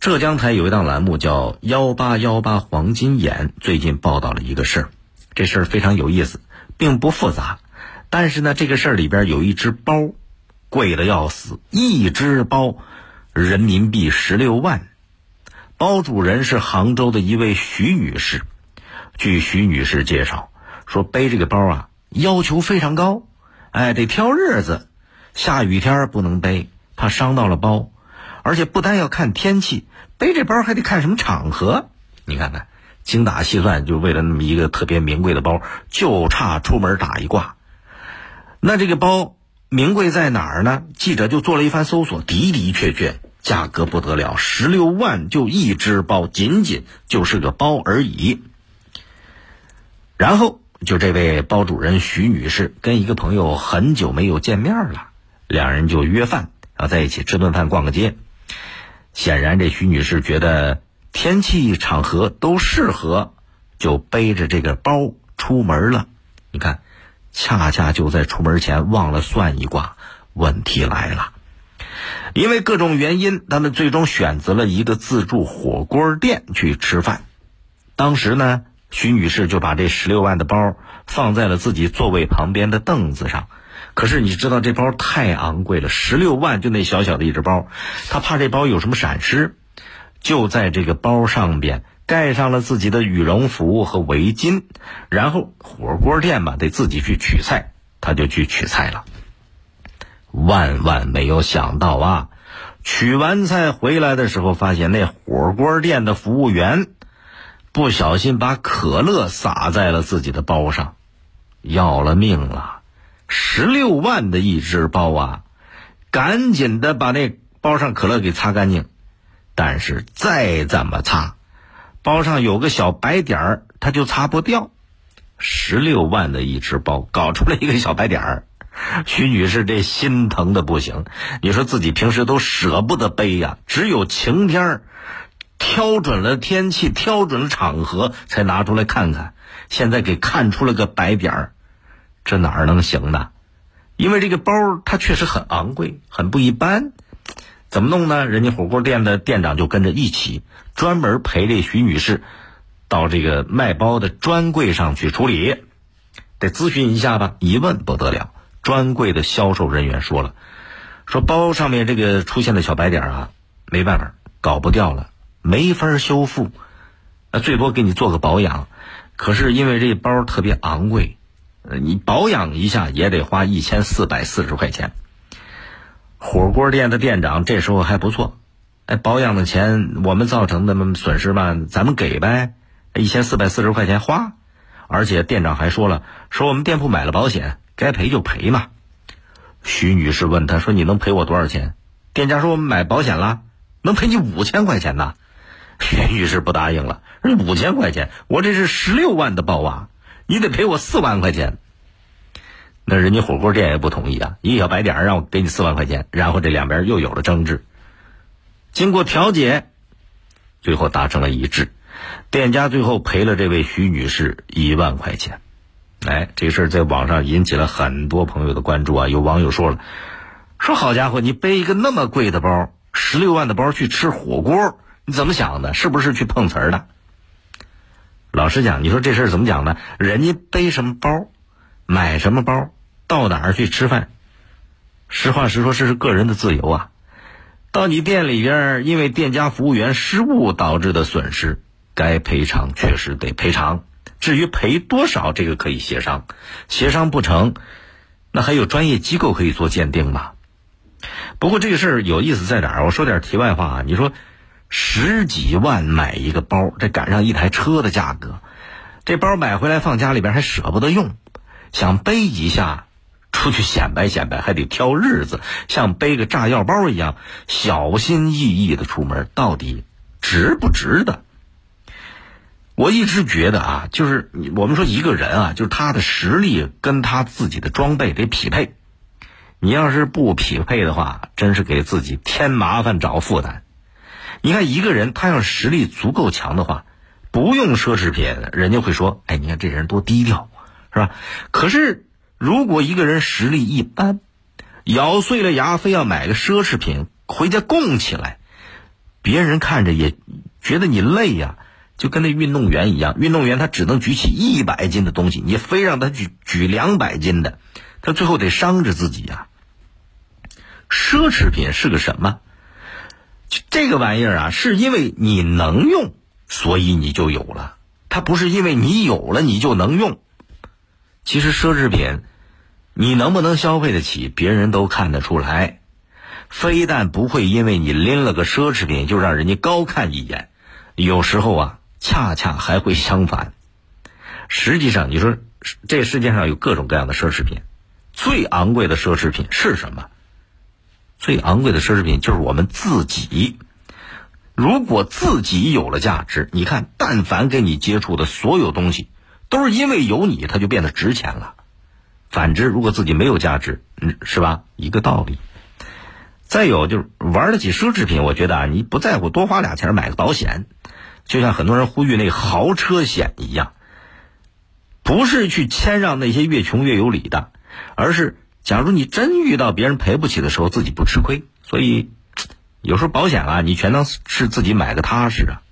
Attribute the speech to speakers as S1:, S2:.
S1: 浙江台有一档栏目叫“幺八幺八黄金眼”，最近报道了一个事儿，这事儿非常有意思，并不复杂，但是呢，这个事儿里边有一只包，贵的要死，一只包人民币十六万，包主人是杭州的一位徐女士。据徐女士介绍，说背这个包啊，要求非常高，哎，得挑日子，下雨天不能背，怕伤到了包。而且不单要看天气，背这包还得看什么场合。你看看，精打细算，就为了那么一个特别名贵的包，就差出门打一卦。那这个包名贵在哪儿呢？记者就做了一番搜索，的的确确，价格不得了，十六万就一只包，仅仅就是个包而已。然后，就这位包主人徐女士跟一个朋友很久没有见面了，两人就约饭，要在一起吃顿饭，逛个街。显然，这徐女士觉得天气场合都适合，就背着这个包出门了。你看，恰恰就在出门前忘了算一卦。问题来了，因为各种原因，他们最终选择了一个自助火锅店去吃饭。当时呢，徐女士就把这十六万的包放在了自己座位旁边的凳子上。可是你知道这包太昂贵了，十六万就那小小的一只包，她怕这包有什么闪失，就在这个包上边盖上了自己的羽绒服和围巾，然后火锅店嘛得自己去取菜，他就去取菜了。万万没有想到啊，取完菜回来的时候，发现那火锅店的服务员不小心把可乐洒在了自己的包上，要了命了。十六万的一只包啊，赶紧的把那包上可乐给擦干净。但是再怎么擦，包上有个小白点儿，它就擦不掉。十六万的一只包，搞出来一个小白点儿，徐女士这心疼的不行。你说自己平时都舍不得背呀，只有晴天儿，挑准了天气，挑准了场合才拿出来看看。现在给看出了个白点儿。这哪儿能行呢？因为这个包它确实很昂贵，很不一般。怎么弄呢？人家火锅店的店长就跟着一起，专门陪这徐女士到这个卖包的专柜上去处理。得咨询一下吧？一问不得了，专柜的销售人员说了，说包上面这个出现的小白点啊，没办法，搞不掉了，没法修复，呃最多给你做个保养。可是因为这包特别昂贵。呃，你保养一下也得花一千四百四十块钱。火锅店的店长这时候还不错，哎，保养的钱我们造成的损失吧，咱们给呗，一千四百四十块钱花。而且店长还说了，说我们店铺买了保险，该赔就赔嘛。徐女士问他说：“你能赔我多少钱？”店家说：“我们买保险了，能赔你五千块钱呢。”徐女士不答应了，：“五千块钱，我这是十六万的包啊。”你得赔我四万块钱，那人家火锅店也不同意啊！一个小白点让我给你四万块钱，然后这两边又有了争执。经过调解，最后达成了一致，店家最后赔了这位徐女士一万块钱。哎，这事儿在网上引起了很多朋友的关注啊！有网友说了，说好家伙，你背一个那么贵的包，十六万的包去吃火锅，你怎么想的？是不是去碰瓷儿的？老实讲，你说这事儿怎么讲呢？人家背什么包，买什么包，到哪儿去吃饭，实话实说，这是个人的自由啊。到你店里边，因为店家服务员失误导致的损失，该赔偿确实得赔偿。至于赔多少，这个可以协商，协商不成，那还有专业机构可以做鉴定嘛。不过这个事儿有意思在哪儿？我说点题外话啊，你说。十几万买一个包，这赶上一台车的价格，这包买回来放家里边还舍不得用，想背一下出去显摆显摆，还得挑日子，像背个炸药包一样小心翼翼的出门，到底值不值得？我一直觉得啊，就是我们说一个人啊，就是他的实力跟他自己的装备得匹配，你要是不匹配的话，真是给自己添麻烦找负担。你看一个人，他要实力足够强的话，不用奢侈品，人家会说：“哎，你看这人多低调，是吧？”可是如果一个人实力一般，咬碎了牙非要买个奢侈品回家供起来，别人看着也觉得你累呀，就跟那运动员一样，运动员他只能举起一百斤的东西，你非让他举举两百斤的，他最后得伤着自己呀。奢侈品是个什么？这个玩意儿啊，是因为你能用，所以你就有了。它不是因为你有了你就能用。其实奢侈品，你能不能消费得起，别人都看得出来。非但不会因为你拎了个奢侈品就让人家高看一眼，有时候啊，恰恰还会相反。实际上，你说这世界上有各种各样的奢侈品，最昂贵的奢侈品是什么？最昂贵的奢侈品就是我们自己。如果自己有了价值，你看，但凡跟你接触的所有东西，都是因为有你，它就变得值钱了。反之，如果自己没有价值，嗯，是吧？一个道理。再有就是玩得起奢侈品，我觉得啊，你不在乎多花俩钱买个保险，就像很多人呼吁那豪车险一样，不是去谦让那些越穷越有理的，而是假如你真遇到别人赔不起的时候，自己不吃亏。所以 有时候保险啊，你全当是自己买个踏实啊。